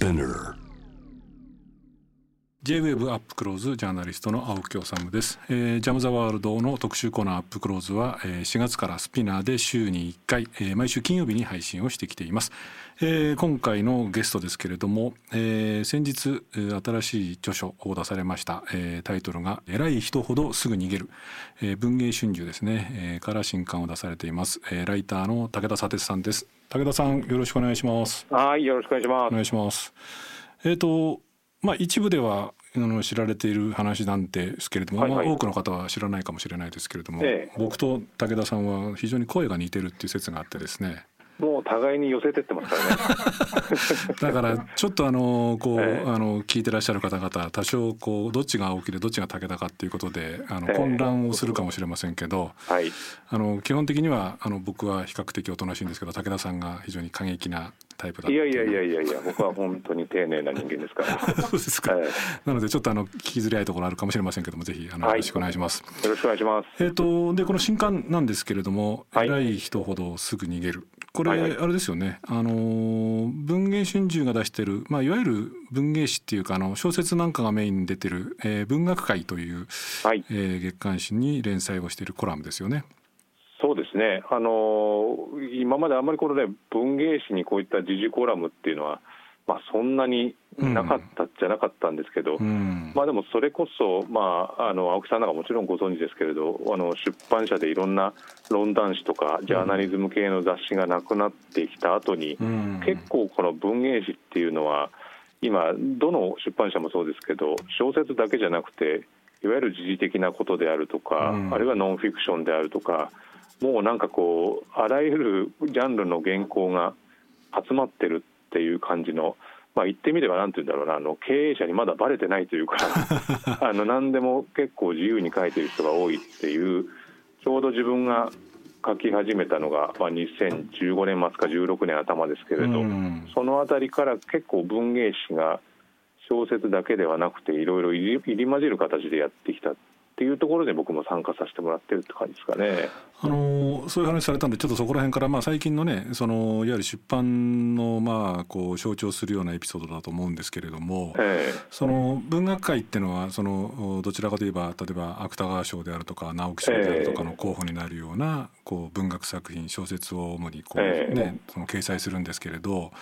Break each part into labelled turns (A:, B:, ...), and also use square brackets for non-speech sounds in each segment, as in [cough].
A: Spinner
B: J-WAVE アップクローズジャーナリストの青木治です、えー、ジャム・ザ・ワールドの特集コーナーアップクローズは、えー、4月からスピナーで週に1回、えー、毎週金曜日に配信をしてきています、えー、今回のゲストですけれども、えー、先日新しい著書を出されました、えー、タイトルが偉い人ほどすぐ逃げる、えー、文芸春秋ですね、えー、から新刊を出されています、えー、ライターの武田佐哲さんです。武田さんよろしくお願いします。
C: はいよろしくお願いします。
B: お願いします。えっ、ー、とまあ、一部ではあの知られている話なんですけれども、はいはい、まあ、多くの方は知らないかもしれないですけれども、ええ、僕と武田さんは非常に声が似てるっていう説があってですね
C: もう互いに寄せてってますからね。[laughs]
B: だからちょっとあのこう、え、あの聞いてらっしゃる方々多少こうどっちが青木でどっちが武田かっていうことであの混乱をするかもしれませんけど、はい、あの基本的にはあの僕は比較的おとなしいんですけど武田さんが非常に過激なタイプだ
C: いやいやいやいやいや僕は本当に丁寧な人間ですから。
B: そうですか、はい、なのでちょっとあの聞きづらいところあるかもしれませんけどもぜひあの、よろしくお願いします。
C: よろしくお願いします。
B: えっ、ー、とでこの新刊なんですけれども、はい、偉い人ほどすぐ逃げるこれ、はい。はい、あれですよね。あの文藝春秋が出してるまあいわゆる文芸誌っていうかあの小説なんかがメインに出てる、えー、文学界という、はい、えー、月刊誌に連載をしているコラムですよね。
C: そうですね、あの今まであんまりこの、ね、文芸誌にこういった時事コラムっていうのは、まあ、そんなになかったじゃなかったんですけど、うん、まあ、でもそれこそ、まあ、あの青木さんなんかもちろんご存知ですけれどあの出版社でいろんな論壇誌とかジャーナリズム系の雑誌がなくなってきた後に、うん、結構この文芸誌っていうのは今どの出版社もそうですけど小説だけじゃなくていわゆる時事的なことであるとか、うん、あるいはノンフィクションであるとかもうなんかこうあらゆるジャンルの原稿が集まってるっていう感じの、まあ、言ってみればなんて言うんだろうなあの経営者にまだばれてないというか [laughs] あの何でも結構自由に書いてる人が多いっていうちょうど自分が書き始めたのが、まあ、2015年末か16年頭ですけれど、その辺りから結構文芸誌が小説だけではなくていろいろ入り混じる形でやってきたっていうところで僕も参加させてもらってるって感じですかね。
B: あのそういう話されたんでちょっとそこら辺からまあ最近のねそのいわゆる出版のまあこう象徴するようなエピソードだと思うんですけれども、えー、その文学界っていうのはそのどちらかといえば例えば芥川賞であるとか直木賞であるとかの候補になるようなこう文学作品小説を主にこうね、え。ー、その掲載するんですけれど、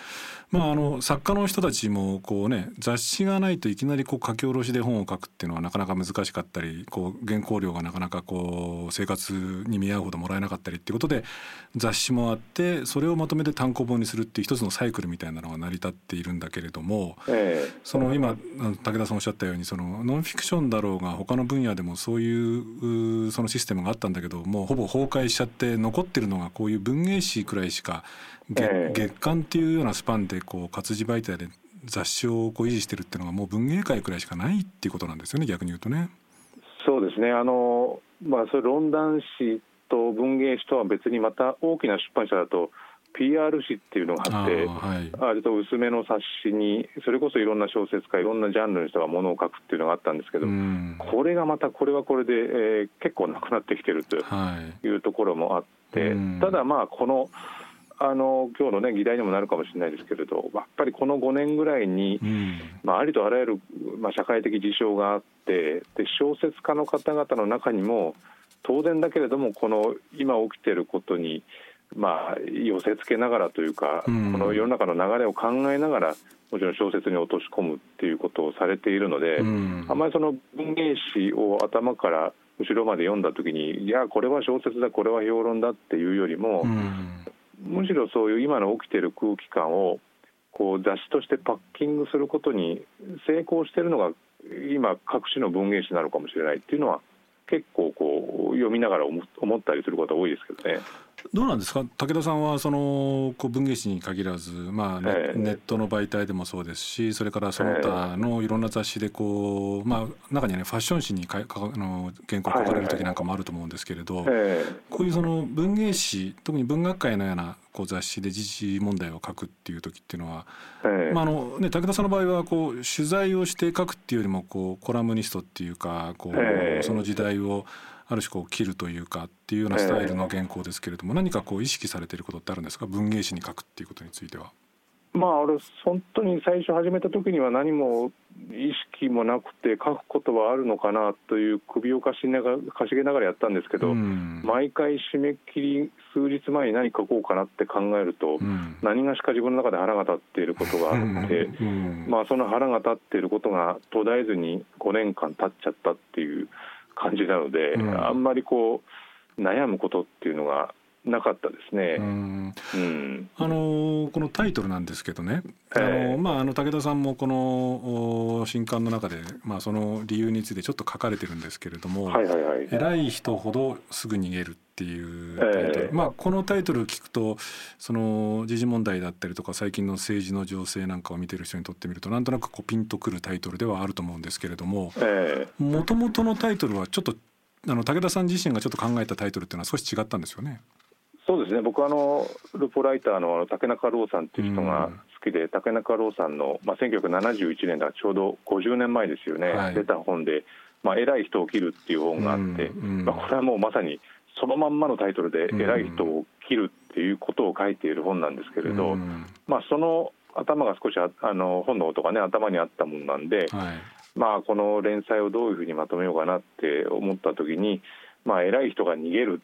B: まああの作家の人たちもこうね雑誌がないといきなりこう書き下ろしで本を書くっていうのはなかなか難しかったりこう原稿料がなかなかこう生活に見合うほどもらえなかったりっていうことで雑誌もあってそれをまとめて単行本にするっていう一つのサイクルみたいなのが成り立っているんだけれども、えー、その今武田さんおっしゃったようにそのノンフィクションだろうが他の分野でもそういうそのシステムがあったんだけどもうほぼ崩壊しちゃって残ってるのがこういう文芸誌くらいしか月,、月刊っていうようなスパンでこう活字媒体で雑誌をこう維持してるっていうのがもう文芸界くらいしかないっていうことなんですよね逆に言うとね。
C: そうですね。あの、まあ、それ論壇誌と文芸誌とは別にまた大きな出版社だと PR 誌っていうのがあってあ、はい、と薄めの冊子にそれこそいろんな小説家いろんなジャンルの人がものを書くっていうのがあったんですけど、これがまたこれはこれで、えー、結構なくなってきてるとい。うところもあって、ただまあこのあの今日の、ね、議題にもなるかもしれないですけれどやっぱりこの5年ぐらいに、うん、まあ、ありとあらゆる、まあ、社会的事象があってで小説家の方々の中にも当然だけれどもこの今起きていることに、まあ、寄せ付けながらというか、うん、この世の中の流れを考えながらもちろん小説に落とし込むっていうことをされているので、うん、あまりその文芸誌を頭から後ろまで読んだ時にいやこれは小説だこれは評論だっていうよりも、むしろそういう今の起きてる空気感をこう雑誌としてパッキングすることに成功してるのが今各種の文芸誌なのかもしれないっていうのは結構こう読みながら思ったりすることは多いですけどね。
B: どうなんですか？武田さんはそのこう文芸誌に限らず、まあネえー、ネットの媒体でもそうですしそれからその他のいろんな雑誌でこう、まあ、中にはねファッション誌にかかあの原稿書かれる時なんかもあると思うんですけれど、えー、こういうその文芸誌特に文学界のようなこう雑誌で時事問題を書くっていう時っていうのは、えー、まああのね、武田さんの場合はこう取材をして書くっていうよりもこうコラムニストっていうかこう、その時代をある種こう切るというかっていうようなスタイルの原稿ですけれども、何かこう意識されていることってあるんですか？文芸誌に書くっていうことについては。
C: まあ、俺本当に最初始めた時には何も意識もなくて書くことはあるのかなという首をかしながかしげながらやったんですけど、うん、毎回締め切り数日前に何書こうかなって考えると、うん、何がしか自分の中で腹が立っていることがあって、うん、まあ、その腹が立っていることが途絶えずに5年間経っちゃったっていう感じなので、あんまりこう悩むことっていうのがなかったですね。うん。
B: あのこのタイトルなんですけどね、あのまああの武田さんもこの新刊の中でまあその理由についてちょっと書かれてるんですけれども、はいはいはい、偉い人ほどすぐ逃げるっていうタイトル、えー、まあこのタイトル聞くとその時事問題だったりとか最近の政治の情勢なんかを見てる人にとってみるとなんとなくこうピンとくるタイトルではあると思うんですけれども、もともとのタイトルはちょっとあの武田さん自身がちょっと考えたタイトルっていうのは少し違ったんですよね。
C: そうですね。僕はあのルポライターの竹中郎さんっていう人が好きで、うん、竹中郎さんの、まあ、1971年だちょうど50年前ですよね、はい、出た本で、まあ、偉い人を切るっていう本があって、うんうん、まあ、これはもうまさにそのまんまのタイトルで偉い人を切るっていうことを書いている本なんですけれど、まあ、その頭が少しあの本の音がね頭にあったものなんで、はい、まあ、この連載をどういうふうにまとめようかなって思った時に、まあ、偉い人が逃げる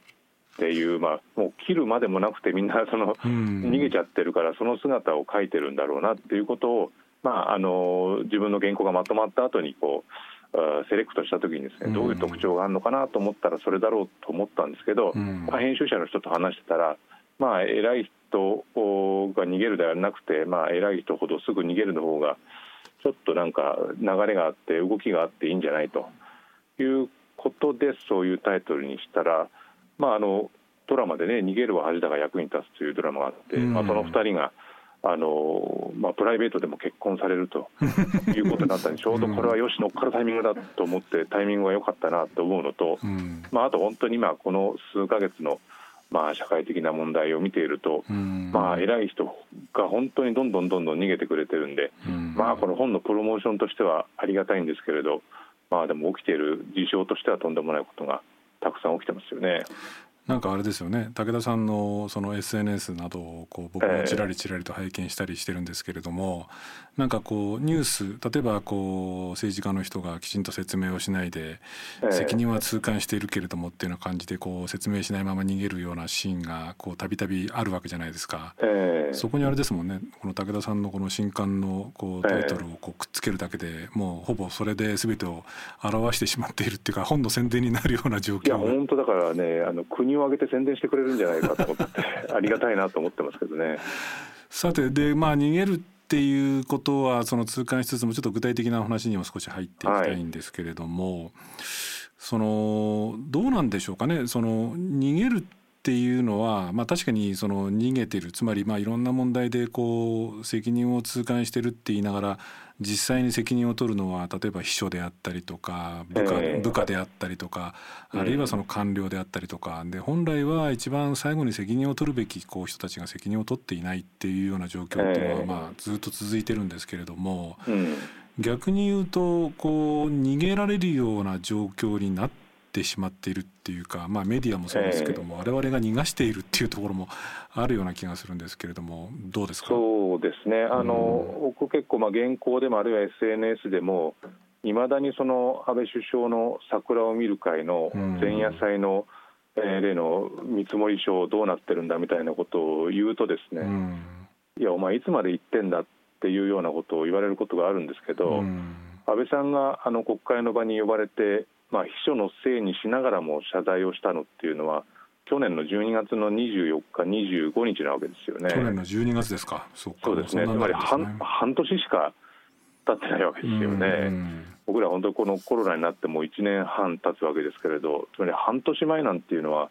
C: っていう、まあ、もう切るまでもなくてみんなその、逃げちゃってるからその姿を描いてるんだろうなっていうことを、まあ、あの自分の原稿がまとまった後にこうセレクトした時にですねどういう特徴があるのかなと思ったらそれだろうと思ったんですけど、まあ、編集者の人と話してたら、まあ、偉い人が逃げるではなくて、まあ、偉い人ほどすぐ逃げるの方がちょっとなんか流れがあって動きがあっていいんじゃないということでそういうタイトルにしたら。まあ、あのドラマでね「逃げるは恥だが役に立つ」というドラマがあって、まあ、その2人があの、まあ、プライベートでも結婚されるということになったんで [laughs] ちょうどこれはよし乗っかるタイミングだと思ってタイミングが良かったなと思うのと、まあ、あと本当にまあこの数か月のまあ社会的な問題を見ていると、まあ偉い人が本当にどんどんどんどん逃げてくれてるんで、まあこの本のプロモーションとしてはありがたいんですけれど、まあでも起きている事象としてはとんでもないことがたくさん起きてますよね。
B: なんかあれですよね。武田さんのその SNS などをこう僕もちらりちらりと拝見したりしてるんですけれども、えー、なんかこうニュース例えばこう政治家の人がきちんと説明をしないで、責任は痛感しているけれどもっていうような感じでこう説明しないまま逃げるようなシーンがこうたびたびあるわけじゃないですか、えー、そこにあれですもんね。この武田さんのこの新刊のこうタイトルをこうくっつけるだけでもうほぼそれで全てを表してしまっているっていうか本の宣伝になるような状況いや
C: 本当だからねあの国を挙げて宣伝してくれるんじゃないかと思って [laughs] ありがたいなと思ってますけどね。
B: さてでまあ逃げるっていうことはその痛感しつつもちょっと具体的な話にも少し入っていきたいんですけれども、はい、そのどうなんでしょうかねその逃げるっていうのは、まあ、確かにその逃げてるつまりまあいろんな問題でこう責任を痛感してるって言いながら実際に責任を取るのは例えば秘書であったりとか部下,、部下であったりとかあるいはその官僚であったりとか。で本来は一番最後に責任を取るべきこう人たちが責任を取っていないっていうような状況っていうのはまあずっと続いてるんですけれども、逆に言うとこう逃げられるような状況になってしまっているっていうか、まあ、メディアもそうですけども、えー、我々が逃がしているっていうところもあるような気がするんですけれどもどうですか？
C: そうですね。あの、うん、僕結構まあ原稿でもあるいは SNS でもいまだにその安倍首相の桜を見る会の前夜祭の、えー、例の見積書どうなってるんだみたいなことを言うとですね、うん、いやお前いつまで言ってんだっていうようなことを言われることがあるんですけど、うん、安倍さんがあの国会の場に呼ばれてまあ、秘書のせいにしながらも謝罪をしたのっていうのは去年の12月の24日、25日なわけですよね。
B: 去年の12月ですか、
C: そうですね、つまり半半年しか経ってないわけですよね。僕ら本当にこのコロナになっても1年半経つわけですけれど、つまり半年前なんていうのは、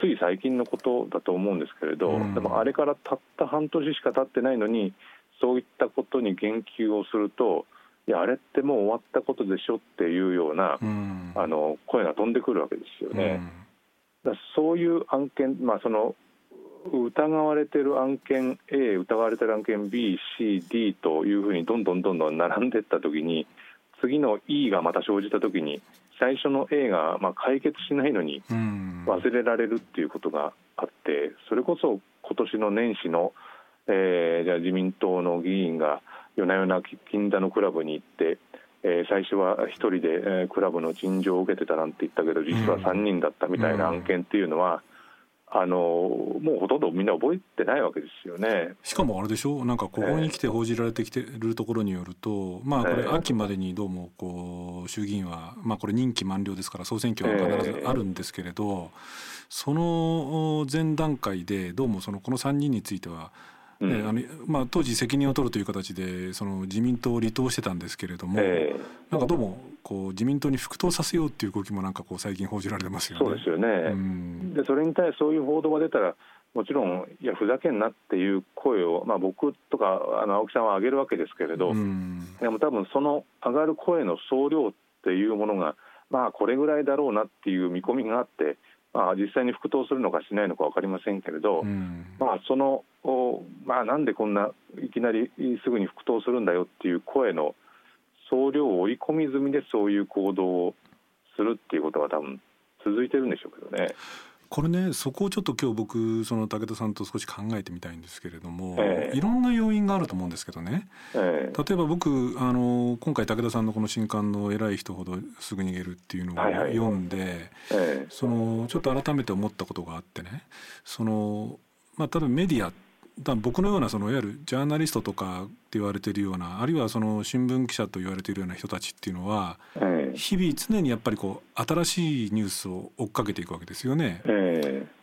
C: つい最近のことだと思うんですけれど、でもあれからたった半年しか経ってないのに、そういったことに言及をすると、いやあれってもう終わったことでしょっていうような、うん、あの声が飛んでくるわけですよね。うん、だそういう案件、まあ、その疑われてる案件 A 疑われてる案件 BCD というふうにどんどんどんどん並んでいった時に次の E がまた生じた時に最初の A がまあ解決しないのに忘れられるっていうことがあってそれこそ今年の年始のえー、じゃあ自民党の議員が夜な夜な銀座のクラブに行って、えー、最初は1人で、えー、クラブの陳情を受けてたなんて言ったけど実は3人だったみたいな案件っていうのは、あのもうほとんどみんな覚えてないわけですよね。
B: しかもあれでしょ？なんかここに来て報じられてきてるところによると、まあこれ秋までにどうもこう衆議院は、まあ、これ任期満了ですから総選挙は必ずあるんですけれど、その前段階でどうもそのこの3人についてはうん、あのまあ、当時責任を取るという形でその自民党を離党してたんですけれども、えー、なんかどうもこう自民党に復党させようっていう動きもなんかこう最近報じられてますよね。
C: そうですよね、うん、でそれに対してそういう報道が出たらもちろんいやふざけんなっていう声を、まあ、僕とかあの青木さんは上げるわけですけれど、うん、でも多分その上がる声の総量っていうものがまあこれぐらいだろうなっていう見込みがあってまあ、実際に復党するのかしないのか分かりませんけれど、うん、まあ、その、まあ、なんでこんないきなりすぐに復党するんだよっていう声の総量を追い込み済みでそういう行動をするっていうことが多分続いてるんでしょうけどね。
B: これねそこをちょっと今日僕その武田さんと少し考えてみたいんですけれども、えー、いろんな要因があると思うんですけどね、えー、例えば僕あの今回武田さんのこの新刊の「偉い人ほどすぐ逃げる」っていうのを読んで、はい。はいえー、そのちょっと改めて思ったことがあってねその、まあ、例えばメディアだ僕のようなそのいわゆるジャーナリストとかって言われているようなあるいはその新聞記者と言われているような人たちっていうのは、日々常にやっぱりこう新しいニュースを追っかけていくわけですよね、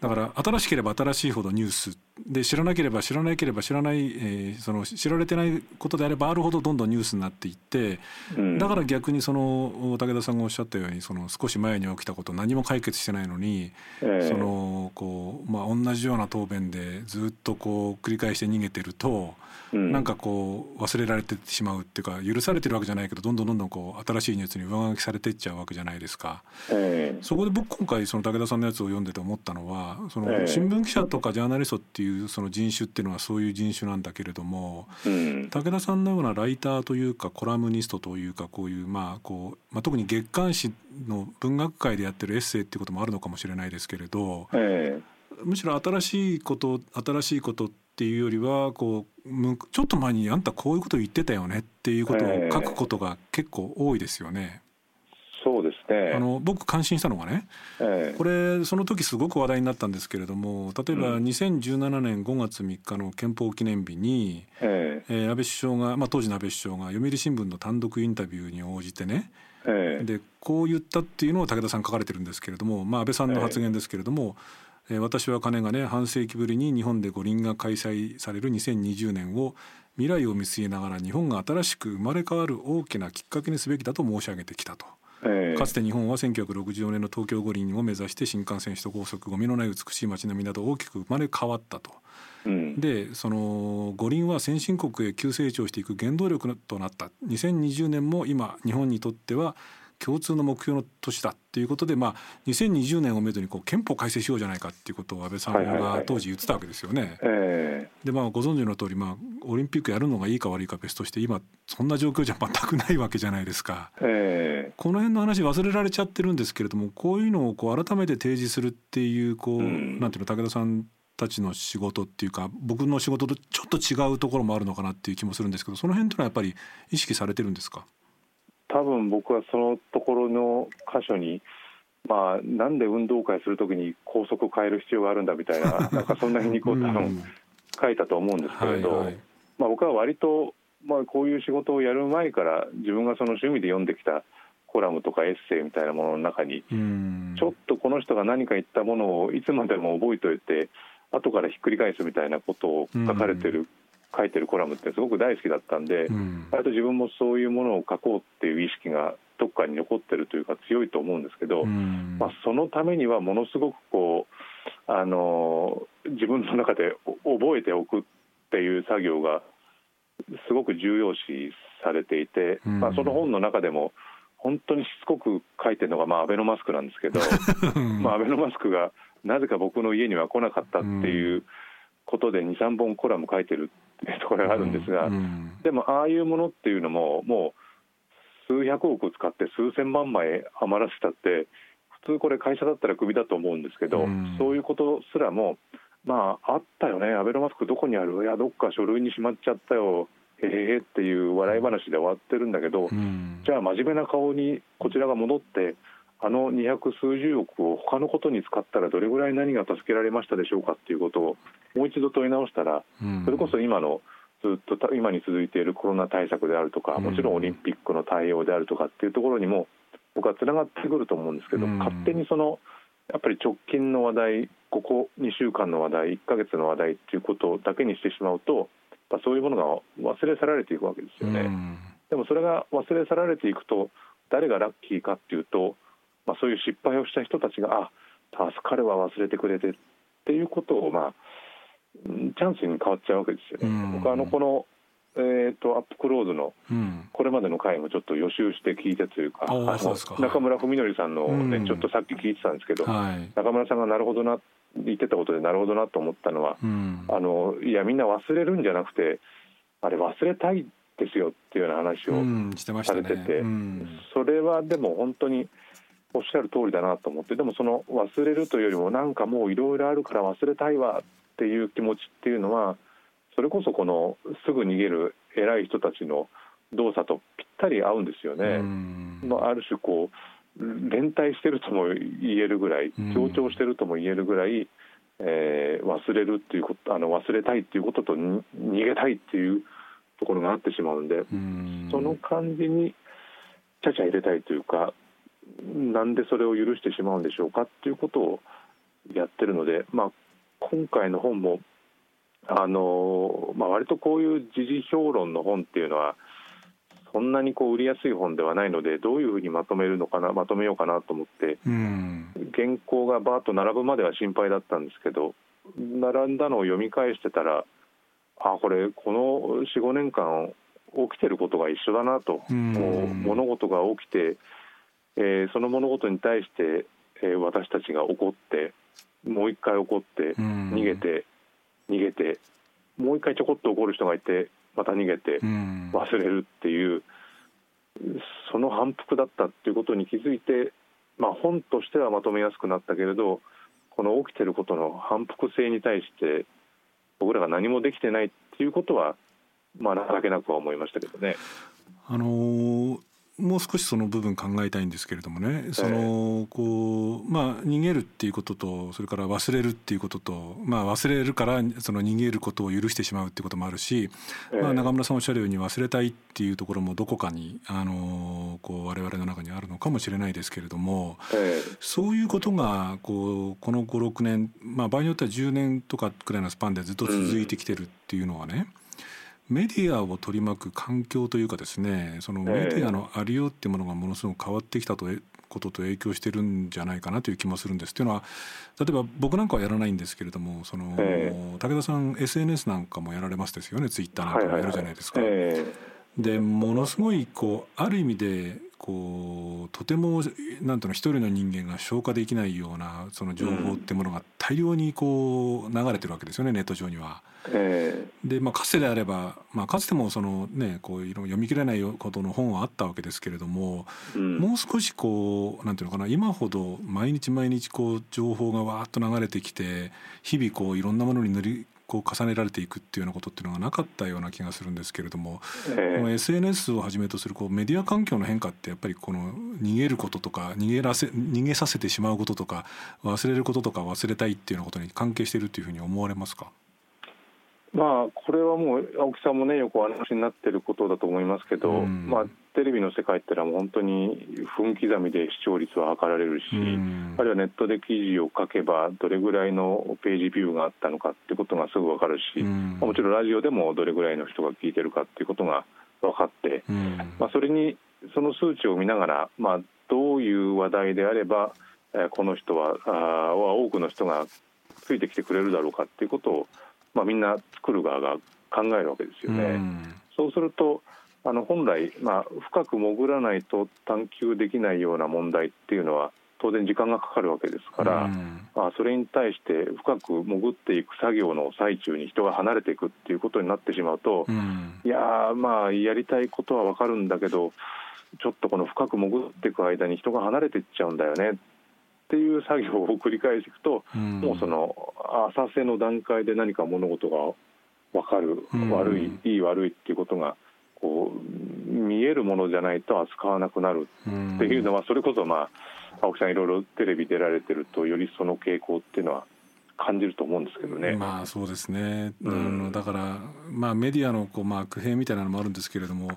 B: だから新しければ新しいほどニュースで知らなければ知らなければ知らない、えー、その知られてないことであればあるほどどんどんニュースになっていって、うん、だから逆にその武田さんがおっしゃったようにその少し前に起きたこと何も解決してないのに、えー、そのこうまあ同じような答弁でずっとこう繰り返して逃げてると、うん、なんかこう忘れられてしまうっていうか許されてるわけじゃないけどどんどんどんどんこう新しいニュースに上書きされていっちゃうわけじゃないですか。えー、そこで僕今回その武田さんのやつを読んでて思ったのはその新聞記者とかジャーナリストっていうその人種っていうのはそういう人種なんだけれども、うん、武田さんのようなライターというかコラムニストというかこういうまあこう、まあ、特に月刊誌の文学界でやってるエッセイっていうこともあるのかもしれないですけれど、えー、むしろ新しいこと新しいことっていうよりはこうちょっと前にあんたこういうこと言ってたよねっていうことを書くことが結構多いですよね。
C: そうですね。
B: あの僕感心したのがね、ええ、これその時すごく話題になったんですけれども例えば2017年5月3日の憲法記念日に、ええ。えー、安倍首相が、まあ、当時の安倍首相が読売新聞の単独インタビューに応じてね、ええ、でこう言ったっていうのを武田さん書かれてるんですけれども、まあ、安倍さんの発言ですけれども、ええ、私は金がね半世紀ぶりに日本で五輪が開催される2020年を未来を見据えながら日本が新しく生まれ変わる大きなきっかけにすべきだと申し上げてきたと。かつて日本は1964年の東京五輪を目指して新幹線首都高速ゴミのない美しい街並みなど大きく生まれ変わったと。うん、でその五輪は先進国へ急成長していく原動力となった。2020年も今日本にとっては共通の目標の年だっていうことで、まあ、2020年をめどにこう憲法改正しようじゃないかっていうことを安倍さんが当時言ってたわけですよね。でまあご存知の通り、まあ、オリンピックやるのがいいか悪いか別として今そんな状況じゃ全くないわけじゃないですか。この辺の話忘れられちゃってるんですけれどもこういうのをこう改めて提示するっていうこう、うん、なんていうの武田さんたちの仕事っていうか僕の仕事とちょっと違うところもあるのかなっていう気もするんですけどその辺というのはやっぱり意識されてるんですか？
C: 多分僕はそのところの箇所にまあ、なんで運動会するときに校則変える必要があるんだみたいな、[laughs] なんかそんな皮肉を多分書いたと思うんですけれど、まあ、僕は割と、まあ、こういう仕事をやる前から、自分がその趣味で読んできたコラムとかエッセイみたいなものの中に、ちょっとこの人が何か言ったものをいつまでも覚えておいて、後からひっくり返すみたいなことを書かれてる書いてるコラムってすごく大好きだったんで、うん、割と自分もそういうものを書こうっていう意識がどっかに残ってるというか強いと思うんですけど、うん、まあ、そのためにはものすごくこうあの自分の中で覚えておくっていう作業がすごく重要視されていて、うん、まあ、その本の中でも本当にしつこく書いてるのが、まあ、アベノマスクなんですけど、[laughs] まあ、アベノマスクがなぜか僕の家には来なかったっていうことで23本コラム書いてる [laughs] ところがあるんですが、うんうん、でもああいうものっていうのももう数百億使って数千万枚余らせたって普通これ会社だったらクビだと思うんですけど、うん、そういうことすらもまああったよね。アベノマスクどこにある？いやどっか書類にしまっちゃったよ。へへへっていう笑い話で終わってるんだけど、うん、じゃあ真面目な顔にこちらが戻ってあの二百数十億を他のことに使ったらどれぐらい何が助けられましたでしょうかっていうことをもう一度問い直したら、うん、それこそ今のずっと今に続いているコロナ対策であるとかもちろんオリンピックの対応であるとかっていうところにも僕はつながってくると思うんですけど、勝手にそのやっぱり直近の話題ここ2週間の話題1か月の話題っていうことだけにしてしまうとそういうものが忘れ去られていくわけですよね。でもそれが忘れ去られていくと誰がラッキーかっていうと、まあ、そういう失敗をした人たちがあ助かるは忘れてくれてっていうことを、まあ、チャンスに変わっちゃうわけですよね。僕あのこのえーと、アップクローズのこれまでの回もちょっと予習して聞いてというか、うん、中村文則さんのね、うん、ちょっとさっき聞いてたんですけど、はい、中村さんがなるほどな言ってたことでなるほどなと思ったのは、うん、あのいやみんな忘れるんじゃなくてあれ忘れたいですよっていうような話をされてて、それはでも本当におっしゃる通りだなと思ってでもその忘れるというよりもなんかもういろいろあるから忘れたいわっていう気持ちっていうのはそれこそこのすぐ逃げる偉い人たちの動作とぴったり合うんですよね。まあ、ある種こう連帯してるとも言えるぐらい強調してるとも言えるぐらい、えー、忘れるっていうことあの忘れたいっていうことと逃げたいっていうところがあってしまうんでその感じにちゃちゃ入れたいというかなんでそれを許してしまうんでしょうかっていうことをやってるので、まあ、今回の本もあのまあ、割とこういう時事評論の本っていうのはそんなにこう売りやすい本ではないのでどういうふうにまとめるのかなまとめようかなと思って、うん、原稿がバーッと並ぶまでは心配だったんですけど並んだのを読み返してたらあこれこの45年間起きてることが一緒だなと、う物事が起きて、えー、その物事に対して、えー、私たちが怒ってもう一回怒って逃げて。逃げてもう一回ちょこっと怒る人がいてまた逃げて忘れるっていう、その反復だったっていうことに気づいて、まあ、本としてはまとめやすくなったけれどこの起きてることの反復性に対して僕らが何もできてないっていうことはまあ情けなくは思いましたけどね。
B: あのーもう少しその部分考えたいんですけれどもね。そのこうまあ逃げるっていうこととそれから忘れるっていうこととまあ忘れるからその逃げることを許してしまうっていうこともあるしまあ中村さんおっしゃるように忘れたいっていうところもどこかにあのこう我々の中にあるのかもしれないですけれどもそういうことがこうこの56年まあ場合によっては10年とかくらいのスパンでずっと続いてきてるっていうのはね、メディアを取り巻く環境というかですねそのメディアのありようっていうものがものすごく変わってきたとことと影響してるんじゃないかなという気もするんです。というのは例えば僕なんかはやらないんですけれどもその、武田さん SNS なんかもやられますですよねツイッターなんかもやるじゃないですか。でものすごいこうある意味でこうとてもなんていうの一人の人間が消化できないようなその情報ってものが大量にこう流れてるわけですよねネット上には。えー、でまあかつてであれば、まあ、かつてもその、ね、こういろ読み切れないことの本はあったわけですけれども、うん、もう少しこうなんていうのかな今ほど毎日毎日こう情報がわーっと流れてきて日々こういろんなものに塗りこう重ねられていくっていうようなことっていうのがなかったような気がするんですけれども、えー、SNS をはじめとするこうメディア環境の変化ってやっぱりこの逃げることとか逃げらせ逃げさせてしまうこととか忘れることとか忘れたいっていうようなことに関係しているというふうに思われますか？
C: まあ、これはもう青木さんもねよくお話になっていることだと思いますけど、うん、まあ、テレビの世界ってのは本当に分刻みで視聴率は測られるし、うん、あるいはネットで記事を書けばどれぐらいのページビューがあったのかってことがすぐ分かるし、うん、もちろんラジオでもどれぐらいの人が聞いてるかっていうことが分かって、まあ、それにその数値を見ながら、まあ、どういう話題であればこの人はあ多くの人がついてきてくれるだろうかっていうことをまあ、みんな作る側が考えるわけですよね。うん、そうするとあの本来、まあ、深く潜らないと探求できないような問題っていうのは当然時間がかかるわけですから、うん、まあ、それに対して深く潜っていく作業の最中に人が離れていくっていうことになってしまうと、うん、いやまあやりたいことは分かるんだけどちょっとこの深く潜っていく間に人が離れていっちゃうんだよね。っっていう作業を繰り返していくと、うん、もうその浅瀬の段階で何か物事が分かる、うん、悪いいい悪いっていうことがこう見えるものじゃないと扱わなくなるっていうのはそれこそまあ青木さんいろいろテレビ出られてるとよりその傾向っていうのは感じると思うんですけどね。
B: まあそうですね。うん、だからまあメディアのこうまあ苦兵みたいなのもあるんですけれども、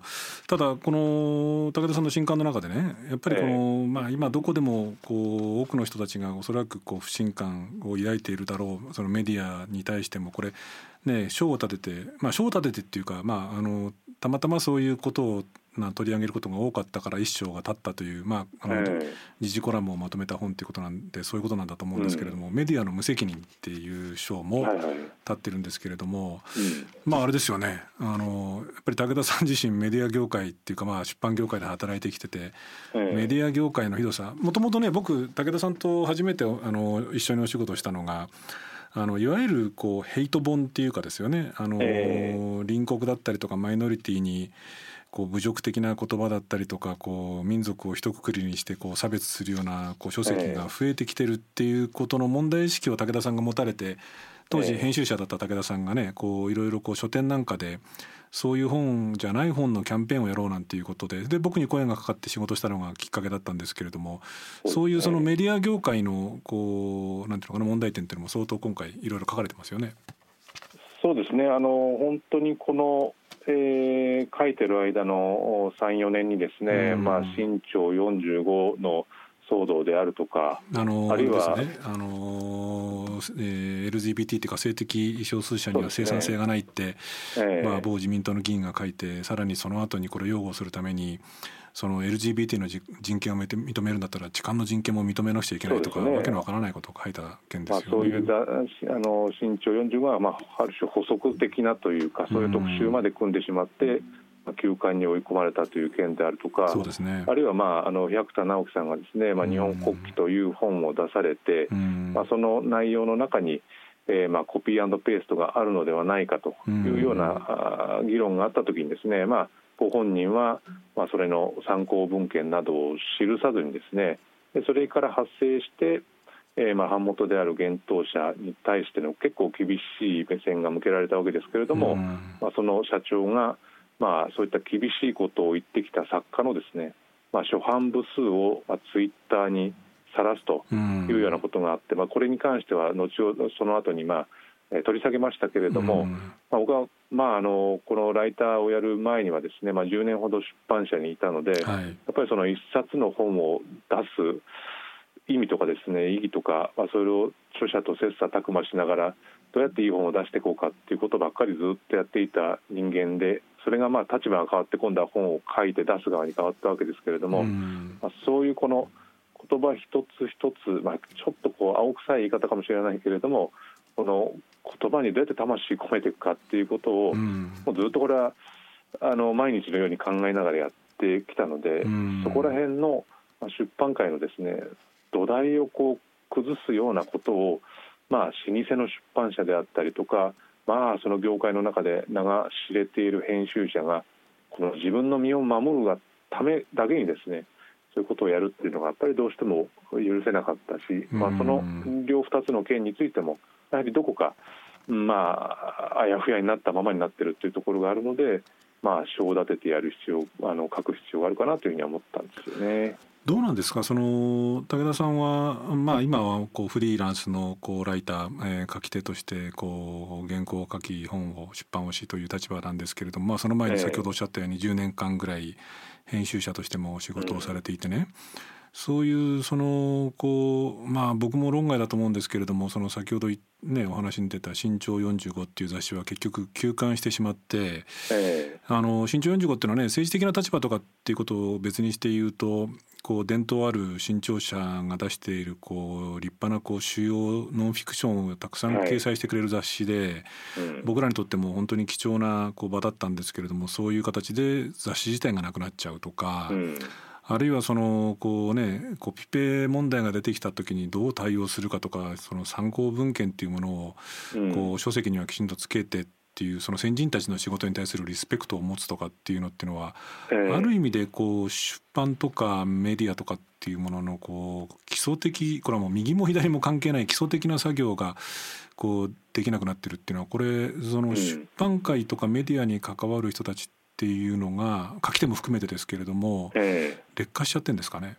B: ただこの武田さんの新刊の中でね、やっぱりこの、えー、まあ今どこでもこう多くの人たちがおそらくこう不信感を抱いているだろうそのメディアに対してもこれね賞を立ててまあ賞を立ててっていうかまああのたまたまそういうことをな取り上げることが多かったから一章が立ったという、まあ、あの、時事コラムをまとめた本ということなんでそういうことなんだと思うんですけれども、うん、メディアの無責任っていう章も立ってるんですけれども、はいはい、まああれですよね。あのやっぱり武田さん自身メディア業界っていうか、まあ、出版業界で働いてきてて、メディア業界のひどさ。もともとね僕武田さんと初めてあの一緒にお仕事したのが。あのいわゆるこうヘイト本っていうかですよね。あの、えー、隣国だったりとかマイノリティにこう侮辱的な言葉だったりとかこう民族を一括りにしてこう差別するようなこう書籍が増えてきてるっていうことの問題意識を武田さんが持たれて当時編集者だった武田さんがねこういろいろこう書店なんかでそういう本じゃない本のキャンペーンをやろうなんていうことでで僕に声がかかって仕事したのがきっかけだったんですけれどもそういうそのメディア業界のこうなんていうのかな問題点っていうのも相当今回いろいろ書かれてますよね。
C: そうですね。あの本当にこのえー、書いてる間の3、4年にですね、うん、まあ、身長45の騒動であるとか、
B: あのー、あるいは、ね、あのー、えー、LGBT っていうか性的少数者には生産性がないって、ねえー、まあ、某自民党の議員が書いてさらにその後にこれを擁護するためにその LGBT の人権を認めるんだったら痴漢の人権も認めなくちゃいけないとか、ね、わけのわからないことを書いた件ですよね。まあ、そういう
C: あの身長45は、まあ、ある種補足的なというかそういう特集まで組んでしまって。まあ、休館に追い込まれたという件であるとか、
B: ね、
C: あるいは、まあ、あの百田直樹さんがですね、まあ、日本国旗という本を出されて、まあ、その内容の中に、えー、まあコピーペーストがあるのではないかというような議論があったときにですね、まあ、ご本人は、まあ、それの参考文献などを記さずにですねそれから発生して、えー、まあ版元である幻冬者に対しての結構厳しい目線が向けられたわけですけれども、まあ、その社長が、まあ、そういった厳しいことを言ってきた作家のですね、まあ、初版部数を、まあ、ツイッターにさらすというようなことがあって、まあ、これに関しては後ほどその後にまあ取り下げましたけれども、うん、まあ、僕は、まあ、あのこのライターをやる前にはですね、まあ、10年ほど出版社にいたので、はい、やっぱりその一冊の本を出す意味とかですね意義とか、まあ、それを著者と切磋琢磨しながらどうやっていい本を出していこうかっていうことばっかりずっとやっていた人間でそれがまあ立場が変わって今度は本を書いて出す側に変わったわけですけれども、うん、まあ、そういうこの言葉一つ一つ、まあ、ちょっとこう青臭い言い方かもしれないけれどもこの言葉にどうやって魂込めていくかっていうことを、うん、もうずっとこれはあの毎日のように考えながらやってきたので、うん、そこら辺の出版界のですね土台をこう崩すようなことを、まあ、老舗の出版社であったりとか、まあ、その業界の中で名が知れている編集者がこの自分の身を守るがためだけにですねそういうことをやるっていうのがやっぱりどうしても許せなかったし、まあ、その両2つの件についてもやはりどこか、まあ、あやふやになったままになっているというところがあるので、まあ、章を立ててやる必要あの書く必要があるかなというふうには思ったんですよね。
B: どうなんですか？その武田さんは、まあ、今はこうフリーランスのこうライター、えー、書き手としてこう原稿を書き本を出版をしという立場なんですけれども、まあ、その前に先ほどおっしゃったように10年間ぐらい編集者としても仕事をされていてね、そういうそのこうまあ僕も論外だと思うんですけれどもその先ほどねお話に出た「身長45」っていう雑誌は結局休刊してしまって、えー、あの身長45っていうのはね政治的な立場とかっていうことを別にして言うとこう伝統ある新潮社が出しているこう立派なこう主要ノンフィクションをたくさん掲載してくれる雑誌で、僕らにとっても本当に貴重なこう場だったんですけれどもそういう形で雑誌自体がなくなっちゃうとか。うんあるいはそのこうねコピペ問題が出てきた時にどう対応するかとかその参考文献っていうものをこう書籍にはきちんとつけてっっていうその先人たちの仕事に対するリスペクトを持つとかっていうのっていうのは、えー、ある意味でこう出版とかメディアとかっていうもののこう基礎的これはもう右も左も関係ない基礎的な作業がこうできなくなってるっていうのはこれその出版界とかメディアに関わる人たちっていうのが書き手も含めてですけれども、えー、劣化しちゃってんですかね。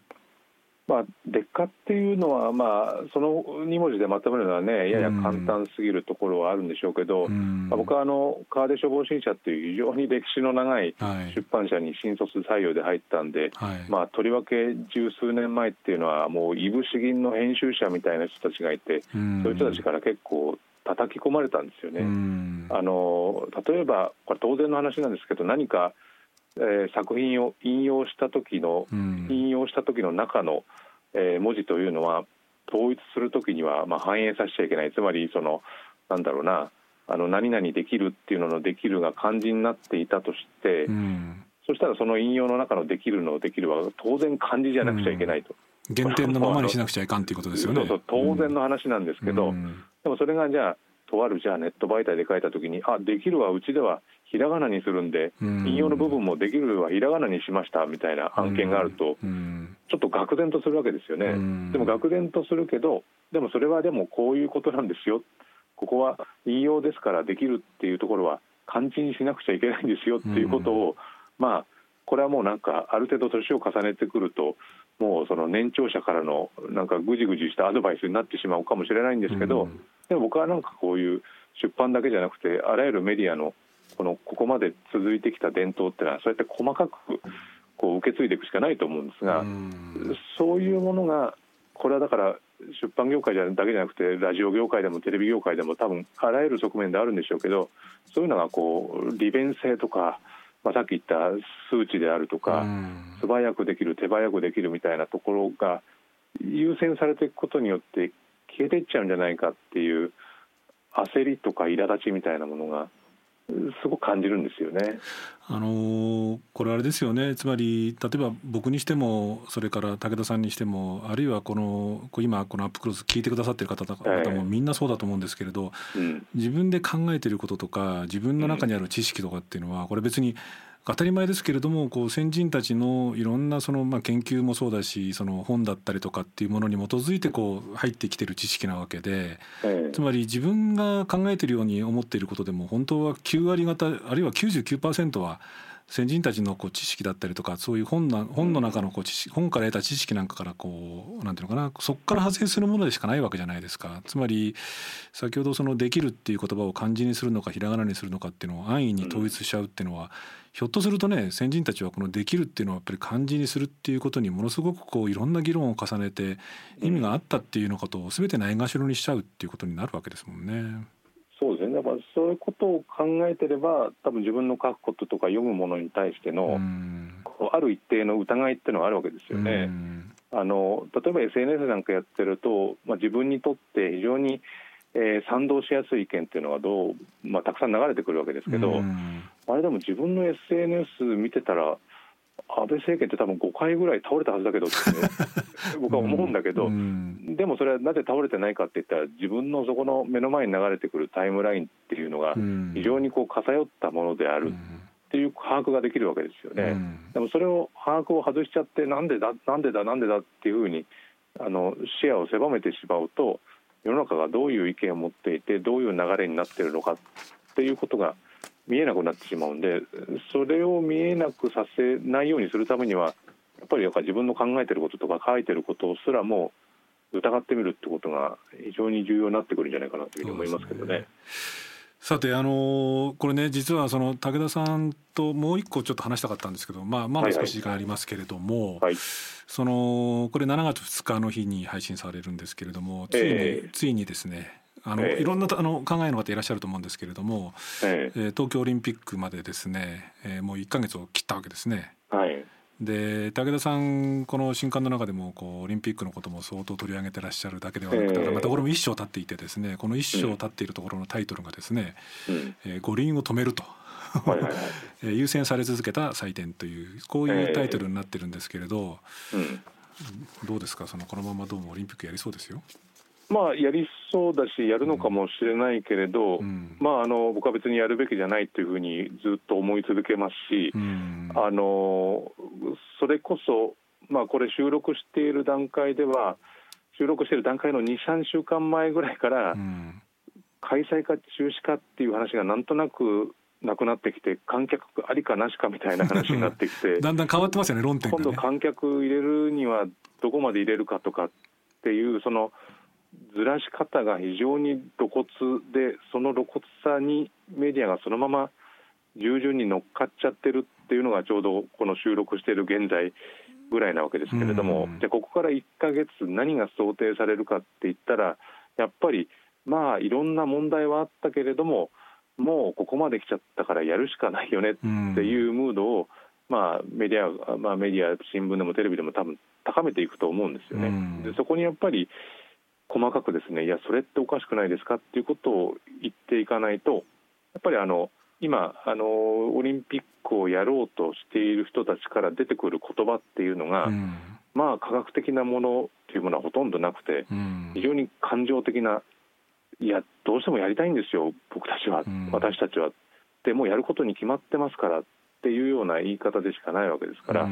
C: まあ、劣化っていうのは、まあ、その2文字でまとめるのはねやや簡単すぎるところはあるんでしょうけど、うん、まあ、僕はあの川出処方新社っていう非常に歴史の長い。出版社に新卒採用で入ったんで、はい、まあ、とりわけ十数年前っていうのはもういぶし銀の編集者みたいな人たちがいて、うん、そういう人たちから結構叩き込まれたんですよね。うん、あの例えばこれ当然の話なんですけど何かえー、作品を引用した時の、うん、引用した時の中の、えー、文字というのは統一する時には、まあ、反映させちゃいけない。つまりそのなんだろうなあの何々できるっていうののできるが漢字になっていたとして、うん、そしたらその引用の中のできるのできるは当然漢字じゃなくちゃいけないと。
B: うん、原点のままにしなくちゃいかんっていうことですよね。
C: そうそう当然の話なんですけど、でもそれがじゃあとあるじゃあネット媒体で書いた時にあできるはうちではひらがなにするんで、引用の部分もできるはひらがなにしましたみたいな案件があると、ちょっと愕然とするわけですよね。でも愕然とするけど、でもそれはでもこういうことなんですよ、ここは引用ですからできるっていうところは漢字にしなくちゃいけないんですよっていうことを、まあ、これはもうなんかある程度年を重ねてくるともうその年長者からのなんかぐじぐじしたアドバイスになってしまうかもしれないんですけど、でも僕はなんかこういう出版だけじゃなくてあらゆるメディアのこのここまで続いてきた伝統っていうのはそうやって細かくこう受け継いでいくしかないと思うんですがそういうものがこれはだから出版業界だけじゃなくてラジオ業界でもテレビ業界でも多分あらゆる側面であるんでしょうけどそういうのがこう利便性とか、まあ、さっき言った数値であるとか素早くできる手早くできるみたいなところが優先されていくことによって消えていっちゃうんじゃないかっていう焦りとか苛立ちみたいなものがすごく感じるんですよね。
B: あのこれあれですよね。つまり例えば僕にしてもそれから武田さんにしてもあるいはこの今このアップクロス聞いてくださってる方々もみんなそうだと思うんですけれど、自分で考えてることとか自分の中にある知識とかっていうのはこれ別に当たり前ですけれどもこう先人たちのいろんなそのまあ研究もそうだしその本だったりとかっていうものに基づいてこう入ってきてる知識なわけで、つまり自分が考えてるように思っていることでも本当は9割方あるいは99%は先人たちのこう知識だったりとかそういう本な本の中のこう知識本から得た知識なんかからこうなんていうのかなそこから派生するものでしかないわけじゃないですか。つまり先ほどその「できる」っていう言葉を漢字にするのかひらがなにするのかっていうのを安易に統一しちゃうっていうのは、ひょっとするとね先人たちはこの「できる」っていうのはやっぱり漢字にするっていうことにものすごくこういろんな議論を重ねて意味があったっていうのことを全てないがしろにしちゃうっていうことになるわけですもんね。
C: そうですねだからそういうことを考えてれば多分自分の書くこととか読むものに対してのある一定の疑いっていうのはあるわけですよね。あの例えば SNS なんかやってると、まあ、自分にとって非常に、えー、賛同しやすい意見っていうのがどう、まあ、たくさん流れてくるわけですけどあれでも自分の SNS 見てたら安倍政権って多分5回ぐらい倒れたはずだけどって、ね、[laughs] 僕は思うんだけど、うん、でもそれはなぜ倒れてないかって言ったら自分のそこの目の前に流れてくるタイムラインっていうのが非常にこう偏ったものであるっていう把握ができるわけですよね。うん、でもそれを把握を外しちゃってなんでだなんでだなんでだっていうふうにあの視野を狭めてしまうと世の中がどういう意見を持っていてどういう流れになっているのかっていうことが見えなくなってしまうんでそれを見えなくさせないようにするためにはやっぱりやっぱ自分の考えてることとか書いてることすらも疑ってみるってことが非常に重要になってくるんじゃないかなというふうに思いますけどね。
B: さてあのこれね実はその武田さんともう一個ちょっと話したかったんですけどまあまだ少し時間ありますけれども、はい。はい、そのこれ7月2日の日に配信されるんですけれどもついに、えー、ついにですねあの、えー、いろんなあの考えの方いらっしゃると思うんですけれども、えー、東京オリンピックまでですね、えー、もう1か月を切ったわけですね。はいで武田さんこの新刊の中でもこうオリンピックのことも相当取り上げてらっしゃるだけではなくて、え。ー、またこれも一章経っていてですねこの一章経っているところのタイトルがですね「うん、えー、五輪を止める」と。はいはいはい、[laughs] 優先され続けた祭典というこういうタイトルになってるんですけれど、えーうん、どうですか？そのこのままどうもオリンピックやりそうですよ。
C: まあ、やりそうだし、やるのかもしれないけれど、うん、まあ、あの僕は別にやるべきじゃないというふうにずっと思い続けますし、うん、あのそれこそ、まあ、これ、収録している段階では、収録している段階の2、3週間前ぐらいから、開催か中止かっていう話がなんとなくなくなってきて、観客ありかなしかみたいな話になってきて、[laughs]
B: だんだん変わってますよね、論点、
C: ね、今度、観客入れるにはどこまで入れるかとかっていう、そのずらし方が非常に露骨でその露骨さにメディアがそのまま従順に乗っかっちゃってるっていうのがちょうどこの収録している現在ぐらいなわけですけれども、じゃここから1か月何が想定されるかって言ったらやっぱりまあいろんな問題はあったけれどももうここまで来ちゃったからやるしかないよねっていうムードを、まあ、メディア、まあ、メディア新聞でもテレビでも多分高めていくと思うんですよね。でそこにやっぱり細かくですねいやそれっておかしくないですかっていうことを言っていかないとやっぱりあの今あのオリンピックをやろうとしている人たちから出てくる言葉っていうのが、うん、まあ科学的なものというものはほとんどなくて、うん、非常に感情的ないやどうしてもやりたいんですよ僕たちは、うん、私たちは。でもやることに決まってますからっていうような言い方でしかないわけですから、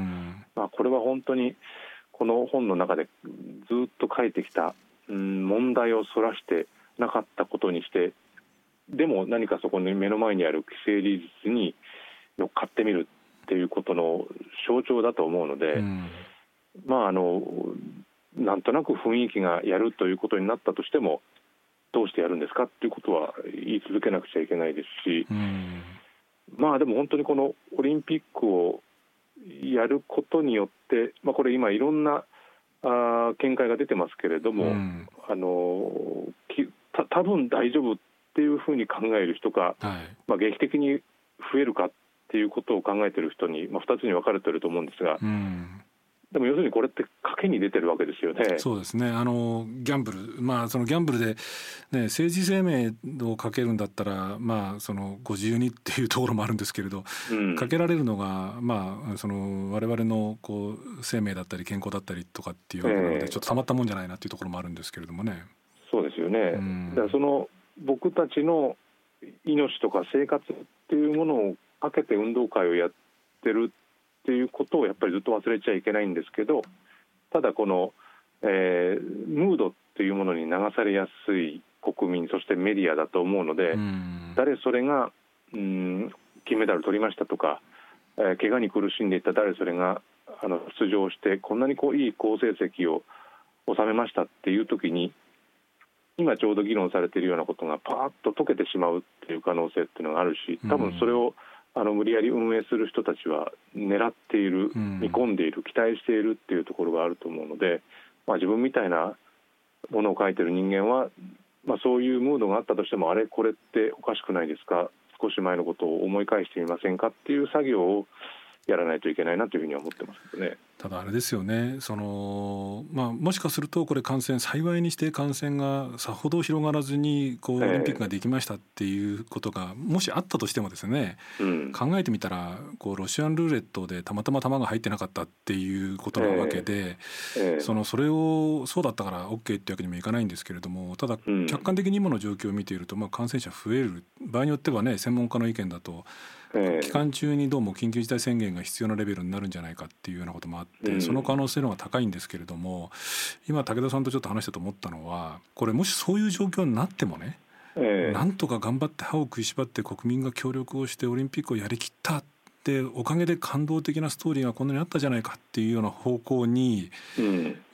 C: まあ、これは本当にこの本の中でずっと書いてきたうん問題をそらしてなかったことにしてでも何かそこに目の前にある既成事実に乗っかってみるっていうことの象徴だと思うので、うん、まああのなんとなく雰囲気がやるということになったとしてもどうしてやるんですかっていうことは言い続けなくちゃいけないですし、うん、まあでも本当にこのオリンピックをやることによって、まあ、これ今いろんなあ見解が出てますけれども、うん、あのきた多分大丈夫っていうふうに考える人か、はい、まあ、劇的に増えるかっていうことを考えている人に、まあ、2つに分かれていると思うんですが、うん、でも要するにこれって賭けに出てるわけですよね。
B: そうですね。あのギャンブル、まあそのギャンブルでね政治生命をかけるんだったら、まあそのご自由にっていうところもあるんですけれど、うん、かけられるのがまあその我々のこう生命だったり健康だったりとかっていうわけなので、えー、ちょっとたまったもんじゃないなっていうところもあるんですけれどもね。
C: そうですよね。うん、だからその僕たちの命とか生活っていうものをかけて運動会をやってるっていうことをやっぱりずっと忘れちゃいけないんですけどただこの、えー、ムードっていうものに流されやすい国民そしてメディアだと思うので、誰それがうん金メダル取りましたとか、えー、怪我に苦しんでいた誰それがあの出場してこんなにこういい好成績を収めましたっていう時に今ちょうど議論されているようなことがパーッと解けてしまうっていう可能性っていうのがあるし多分それを、あの無理やり運営する人たちは狙っている、見込んでいる、期待しているっていうところがあると思うので、まあ、自分みたいなものを書いてる人間は、まあ、そういうムードがあったとしてもあれこれっておかしくないですか？少し前のことを思い返してみませんか？っていう作業をやらないといけないなというふうに思ってますね。
B: ただあれですよね。その、まあ、もしかするとこれ感染幸いにして感染がさほど広がらずにこうオリンピックができましたっていうことがもしあったとしてもですね、うん、考えてみたらこうロシアンルーレットでたまたま弾が入ってなかったっていうことなわけで、えー、そのそれをそうだったから OK っていうわけにもいかないんですけれどもただ客観的に今の状況を見ていると、まあ、感染者増える。場合によってはね専門家の意見だと期間中にどうも緊急事態宣言が必要なレベルになるんじゃないかっていうようなこともあって、その可能性の方が高いんですけれども今武田さんとちょっと話したと思ったのはこれもしそういう状況になってもねなんとか頑張って歯を食いしばって国民が協力をしてオリンピックをやりきったでおかげで感動的なストーリーがこんなにあったじゃないかっていうような方向に、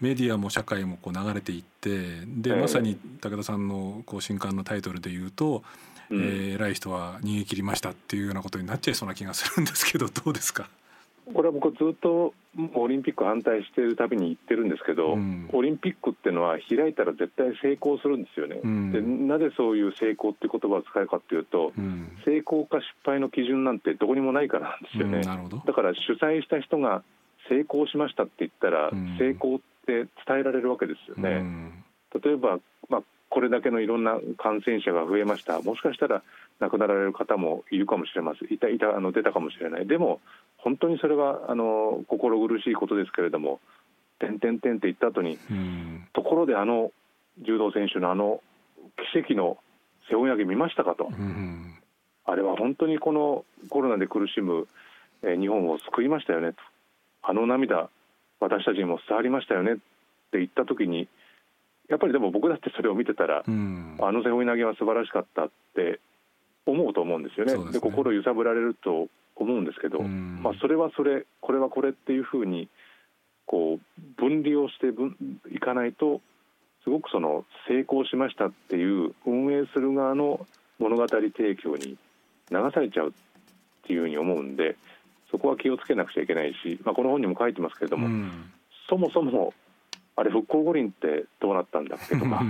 B: メディアも社会もこう流れていってでまさに武田さんのこう新刊のタイトルで言うとうん、えー、偉い人は逃げ切りましたっていうようなことになっちゃいそうな気がするんですけどどうですか？
C: これは僕ずっとオリンピック反対しているたびに言ってるんですけど、うん、オリンピックっていうのは開いたら絶対成功するんですよね、うん、でなぜそういう成功っていう言葉を使うかっていうと、うん、成功か失敗の基準なんてどこにもないからなんですよね、だから主催した人が成功しましたって言ったら、成功って伝えられるわけですよね、例えば、まあ、これだけのいろんな感染者が増えました、もしかしたら亡くなられる方もいるかもしれません、いたいたあの出たかもしれない、でも本当にそれはあの心苦しいことですけれども、てんてんてんって言った後に、ところであの柔道選手のあの奇跡の背負い投げ見ましたかと、うん、あれは本当にこのコロナで苦しむ、え日本を救いましたよねと。あの涙私たちにも伝わりましたよねって言った時にやっぱりでも僕だってそれを見てたら、うん、あの背負い投げは素晴らしかったって思うと思うんですよね。で、ね、心揺さぶられると思うんですけど、うん、まあ、それはそれこれはこれっていうふうにこう分離をしていかないとすごくその成功しましたっていう運営する側の物語提供に流されちゃうっていうふうに思うんでそこは気をつけなくちゃいけないし、まあ、この本にも書いてますけれども、うん、そもそもあれ復興五輪ってどうなったんだっけとか。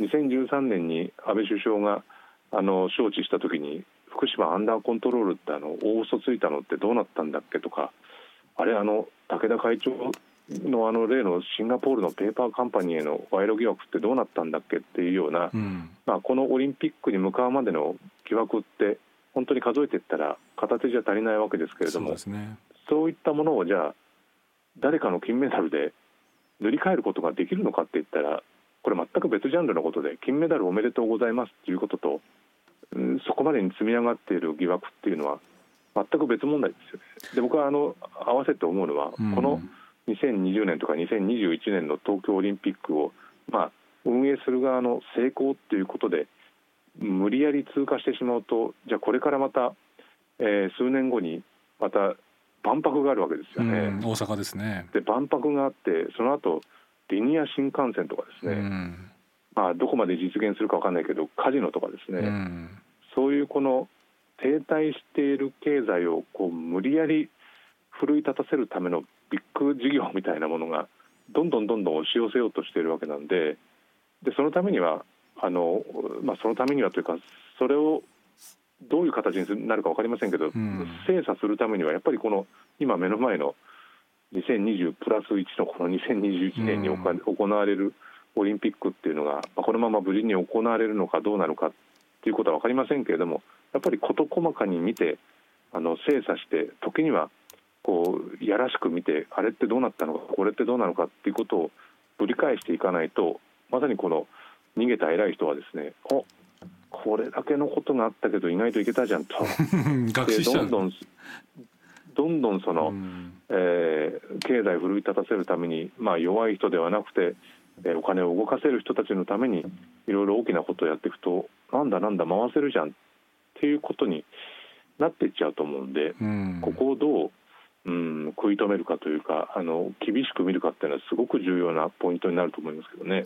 C: 2013年に安倍首相があの招致した時に福島アンダーコントロールってあの大嘘ついたのってどうなったんだっけとか。あれあの武田会長のあの例のシンガポールのペーパーカンパニーへの賄賂疑惑ってどうなったんだっけっていうような、うん、まあ、このオリンピックに向かうまでの疑惑って本当に数えていったら片手じゃ足りないわけですけれども。そう、ね,、いったものをじゃあ誰かの金メダルで塗り替えることができるのかって言ったらこれ全く別ジャンルのことで金メダルおめでとうございますということと、うん、そこまでに積み上がっている疑惑っていうのは全く別問題ですよね。で僕はあの合わせて思うのは、うん、この2020年とか2021年の東京オリンピックを、まあ、運営する側の成功っていうことで無理やり通過してしまうとじゃあこれからまた、えー、数年後にまた万博があるわけですよね。
B: 大阪ですね。
C: で万博があってその後リニア新幹線とかですね、まあ、どこまで実現するか分かんないけどカジノとかですね、そういうこの停滞している経済をこう無理やり奮い立たせるためのビッグ事業みたいなものがどんどんどんどん押し寄せようとしているわけなんででそのためにはあの、まあ、そのためにはというかそれをどういう形になるか分かりませんけど、うん、精査するためにはやっぱりこの今目の前の2020プラス1のこの2021年に行われるオリンピックっていうのが、まあ、このまま無事に行われるのかどうなのかっていうことは分かりませんけれどもやっぱり事細かに見てあの精査して時にはこうやらしく見てあれってどうなったのかこれってどうなのかっていうことをぶり返していかないとまさにこの逃げた偉い人はですねおこれだけのことがあったけど意外といけたじゃんと。[laughs]
B: で
C: どんどんどんどんその、うん、えー、経済を奮い立たせるために、まあ、弱い人ではなくて、えー、お金を動かせる人たちのためにいろいろ大きなことをやっていくとなんだなんだ回せるじゃんっていうことになっていっちゃうと思うんで、うん、ここをどううん、食い止めるかというかあの厳しく見るかっていうのはすごく重要なポイントになると思いますけどね。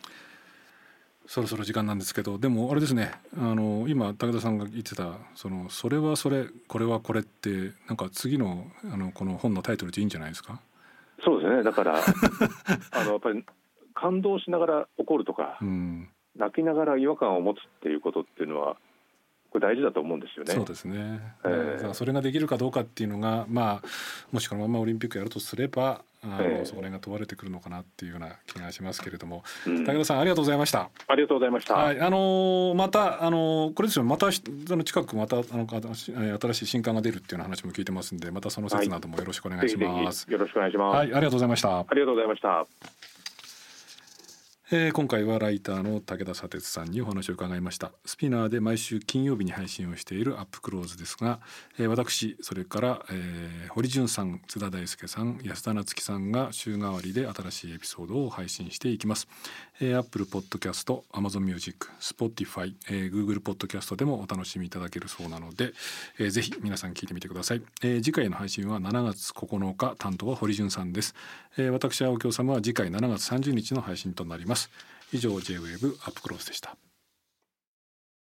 B: そろそろ時間なんですけどでもあれですねあの今武田さんが言ってたそのそれはそれこれはこれってなんか次のあのこの本のタイトルでいいんじゃないですか？
C: そうですね。だから [laughs] あのやっぱり感動しながら怒るとか、うん、泣きながら違和感を持つっていうことっていうのはこれ大事だと思うんですよね。
B: そうですね。えー、それができるかどうかっていうのが、まあもしこのままオリンピックやるとすれば、あの、えー、そこら辺が問われてくるのかなっていうような気がしますけれども、うん、武田さんありがとうございました。
C: ありがとうございました。
B: はい、あのー、またあのー、これですよ、またその近くまたあの新しい新刊が出るっていうような話も聞いてますんで、またその説などもよろしくお願いします。
C: はい、よろしくお願いします。
B: はい、ありがとうございました。
C: ありがとうございました。
B: えー、今回はライターの武田砂鉄さんにお話を伺いました。スピナーで毎週金曜日に配信をしているアップクローズですが、えー、私それから、えー、堀潤さん津田大輔さん安田夏樹さんが週替わりで新しいエピソードを配信していきます、えー、Apple Podcast Amazon Music Spotify、えー、Google Podcast でもお楽しみいただけるそうなので、えー、ぜひ皆さん聞いてみてください、えー、次回の配信は7月9日担当は堀潤さんです、えー、私青木様は次回7月30日の配信となります。以上 J-WAVE アップクロースでした。